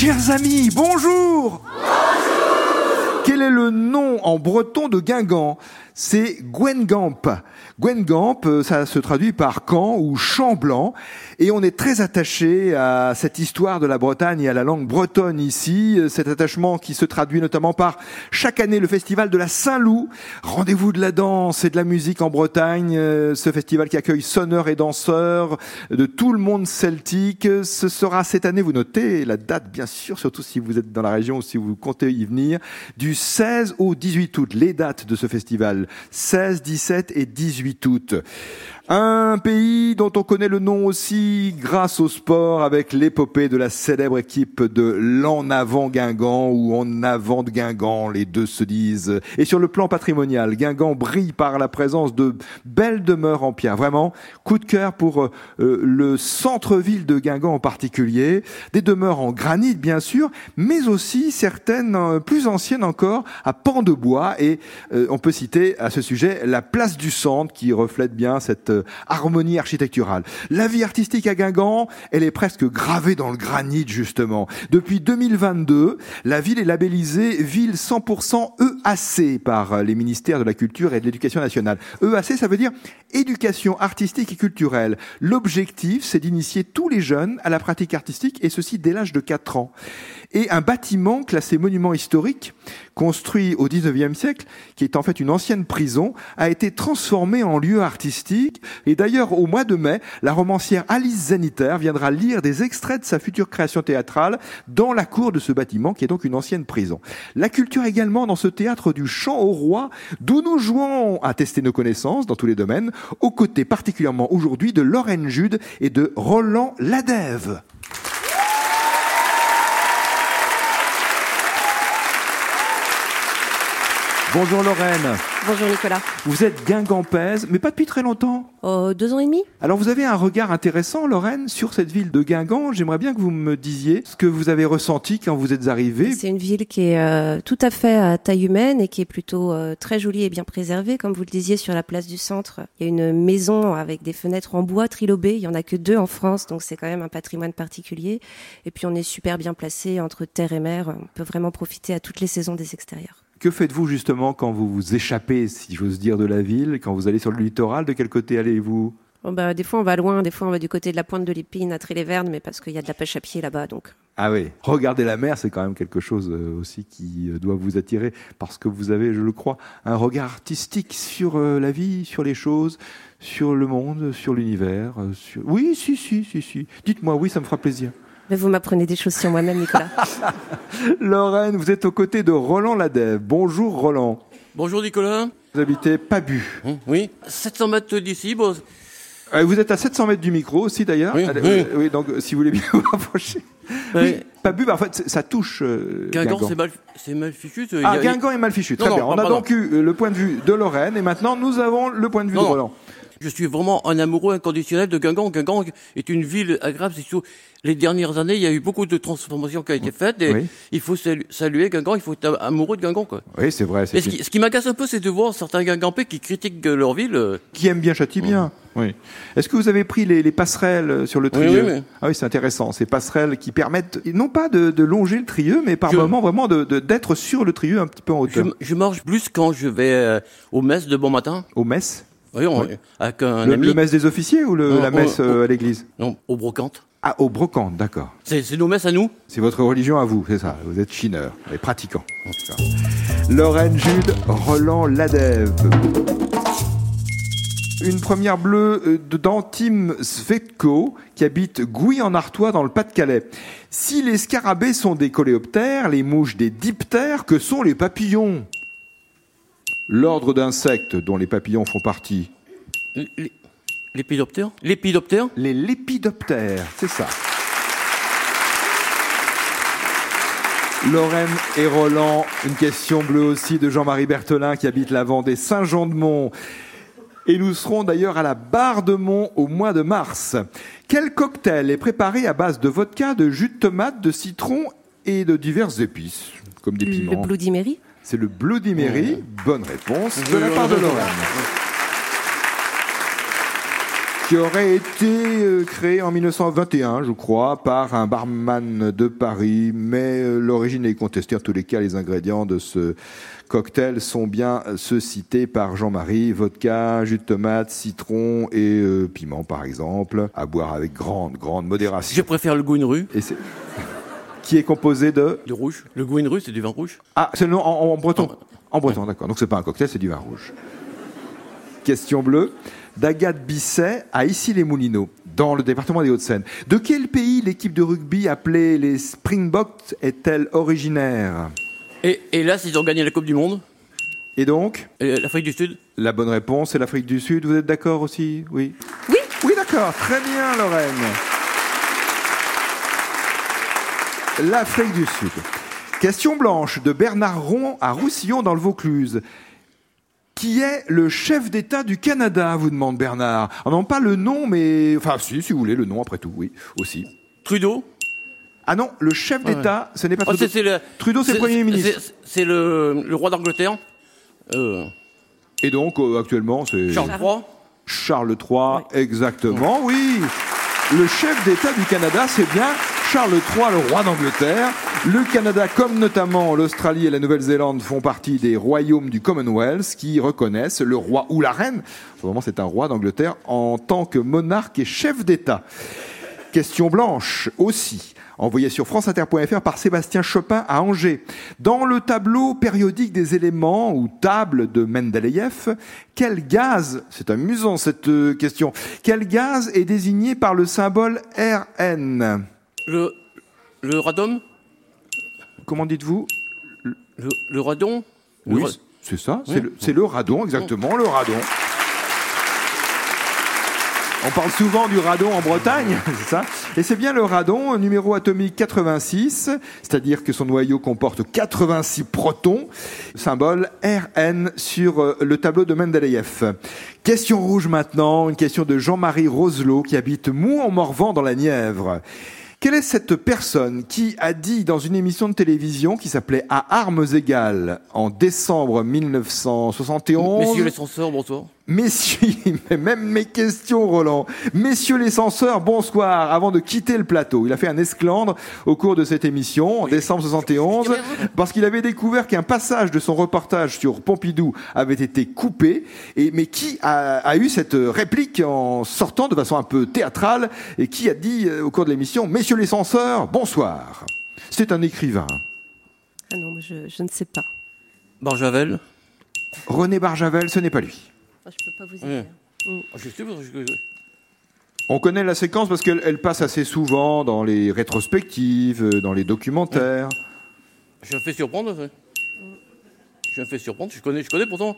Chers amis, bonjour Quel est le nom en breton de Guingamp? C'est Gwengamp. Gwengamp, euh, ça se traduit par camp ou champ blanc. Et on est très attaché à cette histoire de la Bretagne et à la langue bretonne ici. Euh, cet attachement qui se traduit notamment par chaque année le festival de la Saint-Loup. Rendez-vous de la danse et de la musique en Bretagne. Euh, ce festival qui accueille sonneurs et danseurs de tout le monde celtique. Ce sera cette année, vous notez la date bien sûr, surtout si vous êtes dans la région ou si vous comptez y venir, du 16 au 18 août. Les dates de ce festival. 16, 17 et 18 août. Un pays dont on connaît le nom aussi grâce au sport avec l'épopée de la célèbre équipe de l'En Avant Guingamp ou En Avant de Guingamp, les deux se disent. Et sur le plan patrimonial, Guingamp brille par la présence de belles demeures en pierre. Vraiment, coup de cœur pour euh, le centre-ville de Guingamp en particulier. Des demeures en granit bien sûr, mais aussi certaines euh, plus anciennes encore à pans de bois. Et euh, on peut citer à ce sujet la place du centre qui reflète bien cette harmonie architecturale. La vie artistique à Guingamp, elle est presque gravée dans le granit justement. Depuis 2022, la ville est labellisée ville 100% EAC par les ministères de la Culture et de l'Éducation nationale. EAC, ça veut dire éducation artistique et culturelle. L'objectif, c'est d'initier tous les jeunes à la pratique artistique et ceci dès l'âge de 4 ans. Et un bâtiment classé monument historique, construit au 19e siècle, qui est en fait une ancienne prison, a été transformé en lieu artistique. Et d'ailleurs, au mois de mai, la romancière Alice Zeniter viendra lire des extraits de sa future création théâtrale dans la cour de ce bâtiment, qui est donc une ancienne prison. La culture également dans ce théâtre du chant au roi, d'où nous jouons à tester nos connaissances dans tous les domaines, aux côtés particulièrement aujourd'hui de Lorraine Jude et de Roland Ladève. Bonjour Lorraine. Bonjour Nicolas. Vous êtes guingampaise, mais pas depuis très longtemps. Euh, deux ans et demi. Alors vous avez un regard intéressant, Lorraine, sur cette ville de Guingamp. J'aimerais bien que vous me disiez ce que vous avez ressenti quand vous êtes arrivée. C'est une ville qui est euh, tout à fait à taille humaine et qui est plutôt euh, très jolie et bien préservée. Comme vous le disiez, sur la place du centre, il y a une maison avec des fenêtres en bois trilobées. Il y en a que deux en France, donc c'est quand même un patrimoine particulier. Et puis on est super bien placé entre terre et mer. On peut vraiment profiter à toutes les saisons des extérieurs. Que faites-vous justement quand vous vous échappez, si j'ose dire, de la ville, quand vous allez sur le littoral De quel côté allez-vous? Bon bah, des fois on va loin, des fois on va du côté de la pointe de l'Épine à Tréléverne, mais parce qu'il y a de la pêche à pied là-bas, donc. Ah oui, regarder la mer, c'est quand même quelque chose euh, aussi qui euh, doit vous attirer, parce que vous avez, je le crois, un regard artistique sur euh, la vie, sur les choses, sur le monde, sur l'univers. Sur... Oui, si, si, si, si. Dites-moi, oui, ça me fera plaisir. Mais vous m'apprenez des choses sur moi-même, Nicolas. Lorraine, vous êtes aux côtés de Roland Ladève. Bonjour Roland. Bonjour Nicolas. Vous habitez Pabu. Hum, oui, 700 mètres d'ici. Bon. Euh, vous êtes à 700 mètres du micro aussi d'ailleurs. Oui, Euh, oui, donc si vous voulez bien vous rapprocher. Oui, Pabu, bah, en fait, ça touche. Euh, Guingamp, c'est mal, c'est mal fichu. Ah, Guingamp est mal fichu. Très Non, bien. non, On a donc eu euh, le point de vue de Lorraine et maintenant nous avons le point de vue Non, de non. Roland. Je suis vraiment un amoureux inconditionnel de Guingamp. Guingamp est une ville agréable. C'est surtout les dernières années, il y a eu beaucoup de transformations qui ont été faites et Oui. il faut salu- saluer Guingamp. Il faut être amoureux de Guingamp, quoi. Oui, c'est vrai. Et C'est ce qui, ce qui m'agace un peu, c'est de voir certains Guingampais qui critiquent leur ville. euh, qui aime bien châtie bien. Oui. Est-ce que vous avez pris les, les passerelles euh, sur le trieux oui, oui. Ah oui, c'est intéressant. Ces passerelles qui permettent non pas de, de longer le trieux, mais par Je- moment vraiment de de- d'être sur le trieux un petit peu en Je, hauteur. je marche plus quand je vais euh, aux messes de bon matin. Au mess Oui, on- Oui. avec un le, ami. le mess des officiers ou le- Non, la messe euh, à l'église Non, au brocante. Ah, au brocante, d'accord. C'est nos messes à nous. C'est votre religion à vous, c'est ça. Vous êtes chineur et pratiquant. D'accord. Lorraine Jude, Roland Ladève. Une première bleue euh, de d'Antim Svetko qui habite Gouy en Artois dans le Pas-de-Calais. Si les scarabées sont des coléoptères, les mouches des diptères, que sont les papillons? L'ordre d'insectes dont les papillons font partie. Les- L'épidoptère? L'épidoptère? Les lépidoptères, c'est ça. Lorraine et Roland, une question bleue aussi de Jean-Marie Berthelin qui habite la Vendée, Saint-Jean-de-Mont. Et nous serons d'ailleurs à la Barre de Mont au mois de mars. Quel cocktail est préparé à base de vodka, de jus de tomate, de citron et de diverses épices, comme des Le piments Bloody Mary C'est le Bloody Mary. Bonne réponse de la part de Lorraine. qui aurait été euh, créé en 1921, je crois, par un barman de Paris, mais euh, l'origine est contestée. En tous les cas, les ingrédients de ce cocktail sont bien ceux cités par Jean-Marie, vodka, jus de tomate, citron et euh, piment par exemple, à boire avec grande, grande modération. Je préfère le goût rue. Et c'est qui est composé de Du rouge. Le goût rue, c'est du vin rouge? Ah, c'est le nom en, en breton. En breton, d'accord. Donc c'est pas un cocktail, c'est du vin rouge. Question bleue. D'Agathe Bisset à Issy-les-Moulineaux, dans le département des Hauts-de-Seine. De quel pays l'équipe de rugby appelée les Springboks est-elle originaire? Et, et là, ils ont gagné la Coupe du Monde? Et donc? L'Afrique du Sud? La bonne réponse, c'est l'Afrique du Sud. Vous êtes d'accord aussi? Oui. Oui. Oui, d'accord. Très bien, Lorraine. L'Afrique du Sud. Question blanche de Bernard Ron à Roussillon dans le Vaucluse. Qui est le chef d'État du Canada, vous demande Bernard. On non pas le nom, mais... Enfin, si, si vous voulez, le nom après tout, oui, aussi. Trudeau? Ah non, le chef Ouais. d'État, ce n'est pas Oh, Trudeau. c'est- c'est le- Trudeau, c'est le Premier ministre. c'est- le roi d'Angleterre? Euh, Et donc, euh, actuellement, c'est... Charles III. Charles III, exactement, oui. Le chef d'État du Canada, c'est bien Charles III, le roi d'Angleterre. Le Canada, comme notamment l'Australie et la Nouvelle-Zélande, font partie des royaumes du Commonwealth qui reconnaissent le roi ou la reine, vraiment c'est un roi d'Angleterre, en tant que monarque et chef d'État. Question blanche aussi, envoyée sur franceinter.fr par Sébastien Chopin à Angers. Dans le tableau périodique des éléments ou table de Mendeleïev, quel gaz, c'est amusant cette euh, question, quel gaz est désigné par le symbole Rn Le, le radon. Comment dites-vous? Le, le radon. Oui, ra- c'est ça, c'est Oui. le, c'est le radon, exactement, le radon. On parle souvent du radon en Bretagne, c'est ça? Et c'est bien le radon, numéro atomique 86, c'est-à-dire que son noyau comporte 86 protons, symbole Rn sur euh, le tableau de Mendeleïev. Question rouge maintenant, une question de Jean-Marie Roselot qui habite Mou-en-Morvan dans la Nièvre. Quelle est cette personne qui a dit dans une émission de télévision qui s'appelait À armes égales en décembre 1971 Messieurs les censeurs, bonsoir. Messieurs, même mes questions, Roland. Messieurs les censeurs, bonsoir. Avant de quitter le plateau, il a fait un esclandre au cours de cette émission en décembre 71 parce qu'il avait découvert qu'un passage de son reportage sur Pompidou avait été coupé. Et mais qui a, a eu cette réplique en sortant de façon un peu théâtrale et qui a dit euh, au cours de l'émission Messieurs les censeurs, bonsoir. C'est un écrivain. Ah non, je, je ne sais pas. Barjavel? René Barjavel, ce n'est pas lui. Je peux pas vous Ouais. aider. Mm. Ah, je- On connaît la séquence parce qu'elle elle passe assez souvent dans les rétrospectives, euh, dans les documentaires. Je me fais surprendre. ça. Je me fais surprendre. Je connais, je connais pourtant.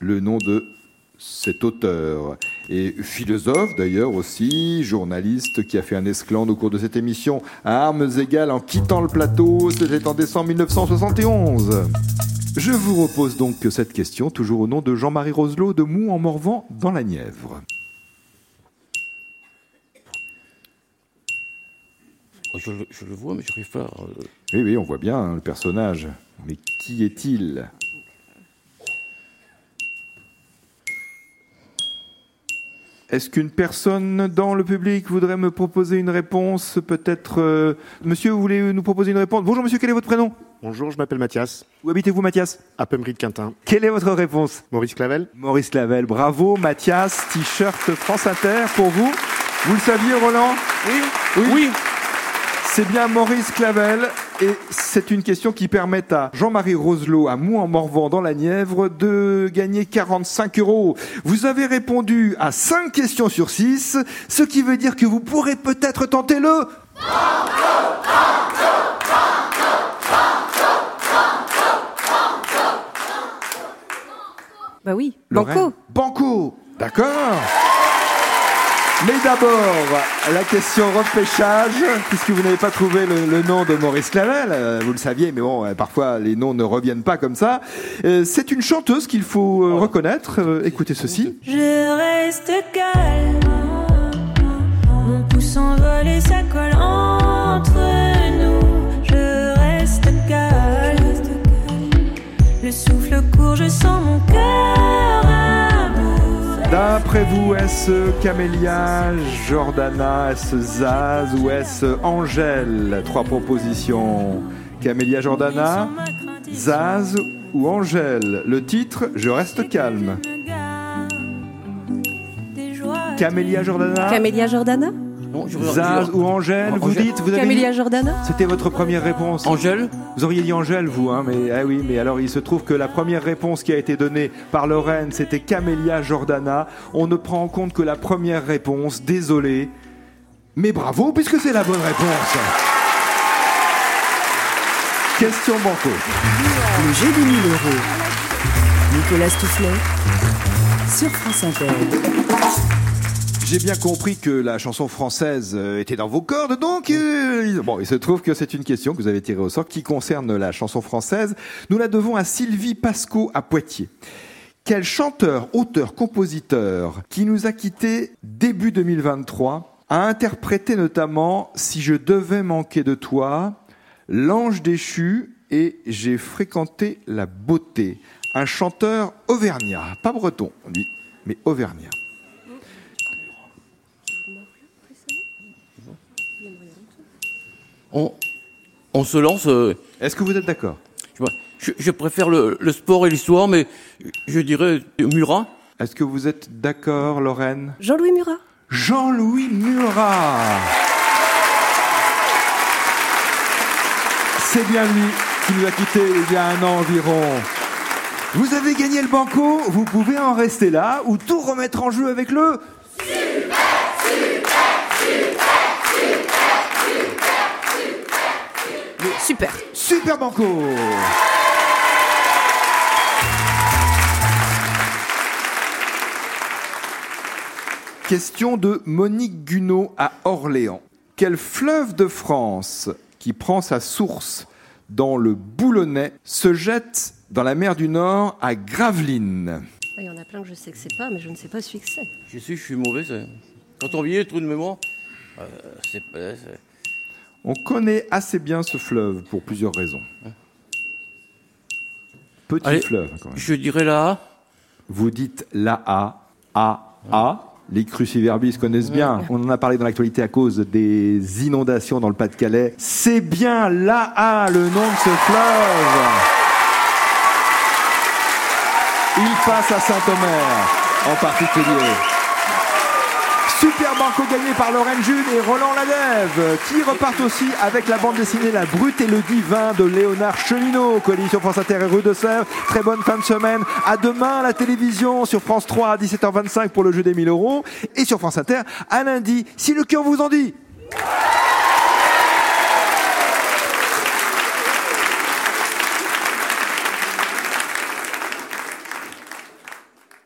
Le nom de cet auteur et philosophe d'ailleurs aussi, journaliste qui a fait un esclandre au cours de cette émission à armes égales en quittant le plateau, c'était en décembre 1971. Je vous repose donc cette question, toujours au nom de Jean-Marie Roselot de Mou en Morvan dans la Nièvre. Oh, Je, le- je le vois, mais je n'arrive pas. à- euh, Oui, oui, on voit bien hein, le personnage. Mais qui est-il? Est-ce qu'une personne dans le public voudrait me proposer une réponse Peut-être. euh, Monsieur, vous voulez nous proposer une réponse Bonjour monsieur, quel est votre prénom Bonjour, je m'appelle Mathias, Où habitez-vous Mathias à de Quintin. Quelle est votre réponse Maurice Clavel Maurice Clavel, bravo. Mathias, t-shirt France Inter pour vous. Vous le saviez Roland Oui. Oui. C'est bien Maurice Clavel et c'est une question qui permet à Jean-Marie Roselot à Mou-en-Morvan dans la Nièvre de gagner 45 euros. Vous avez répondu à 5 questions sur 6, ce qui veut dire que vous pourrez peut-être tenter le... Bah oui. Banco. Banco, d'accord. Mais d'abord, la question repêchage, puisque vous n'avez pas trouvé le, le nom de Maurice Clavel, euh, vous le saviez, mais bon, euh, parfois les noms ne reviennent pas comme ça. Euh, c'est une chanteuse qu'il faut euh, reconnaître. Euh, écoutez ceci. Je reste calme. Mon pouce s'envole et ça colle entre nous. Je reste calme. Le souffle court, je sens mon cœur. D'après vous, est-ce Camélia, Jordana, est-ce Zaz ou est-ce Angèle? Trois propositions. Camélia, Jordana, Zaz ou Angèle? Le titre, Je reste calme. Camélia, Jordana, Camélia Jordana? Non, je Zaz ou Angèle Vous Angèle. dites, vous avez Camélia dit- Jordana C'était votre première réponse. Angèle Vous auriez dit Angèle, vous, hein, mais ah oui, mais alors il se trouve que la première réponse qui a été donnée par Lorraine, c'était Camélia Jordana. On ne prend en compte que la première réponse, désolé. Mais bravo, puisque c'est la bonne réponse. Question banco. Le jeu des 1000 euros. Nicolas Stoufflet sur France Inter. J'ai bien compris que la chanson française euh, était dans vos cordes, donc euh, bon, il se trouve que c'est une question que vous avez tirée au sort qui concerne la chanson française. Nous la devons à Sylvie Pasco à Poitiers. Quel chanteur, auteur, compositeur qui nous a quittés début 2023 a interprété notamment Si je devais manquer de toi, L'ange déchu et J'ai fréquenté la beauté. Un chanteur auvergnat, pas breton, lui, mais auvergnat. On, on se lance. euh, Est-ce que vous êtes d'accord? je, vois, je- je préfère le, le sport et l'histoire, mais je dirais Murat. Est-ce que vous êtes d'accord, Lorraine? Jean-Louis Murat Jean-Louis Murat C'est bien lui qui nous a quittés il y a un an environ. Vous avez gagné le banco, vous pouvez en rester là ou tout remettre en jeu avec le Super Super Banco Question de Monique Gunot à Orléans. Quel fleuve de France qui prend sa source dans le Boulonnais se jette dans la mer du Nord à Gravelines? Il y en a plein que je sais que c'est pas, mais je ne sais pas celui que c'est. Je sais, je suis mauvais. Quand on vieillit, trou de mémoire, euh, c'est pas. c'est- On connaît assez bien ce fleuve pour plusieurs raisons. Petit Allez. fleuve quand même. Je dirais là. Vous dites la A, A, A. Les cruciverbis connaissent bien. On en a parlé dans l'actualité à cause des inondations dans le Pas-de-Calais. C'est bien la A, le nom de ce fleuve. Il passe à Saint-Omer, en particulier. Super Banco gagné par Lorraine Jules et Roland Ladève, qui repartent aussi avec la bande dessinée La Brute et le Divin de Léonard Cheminot, coalition France Inter et Rue de Sèvres. Très bonne fin de semaine. À demain à la télévision sur France 3 à 17h25 pour le jeu des 1000 euros et sur France Inter à lundi, si le cœur vous en dit.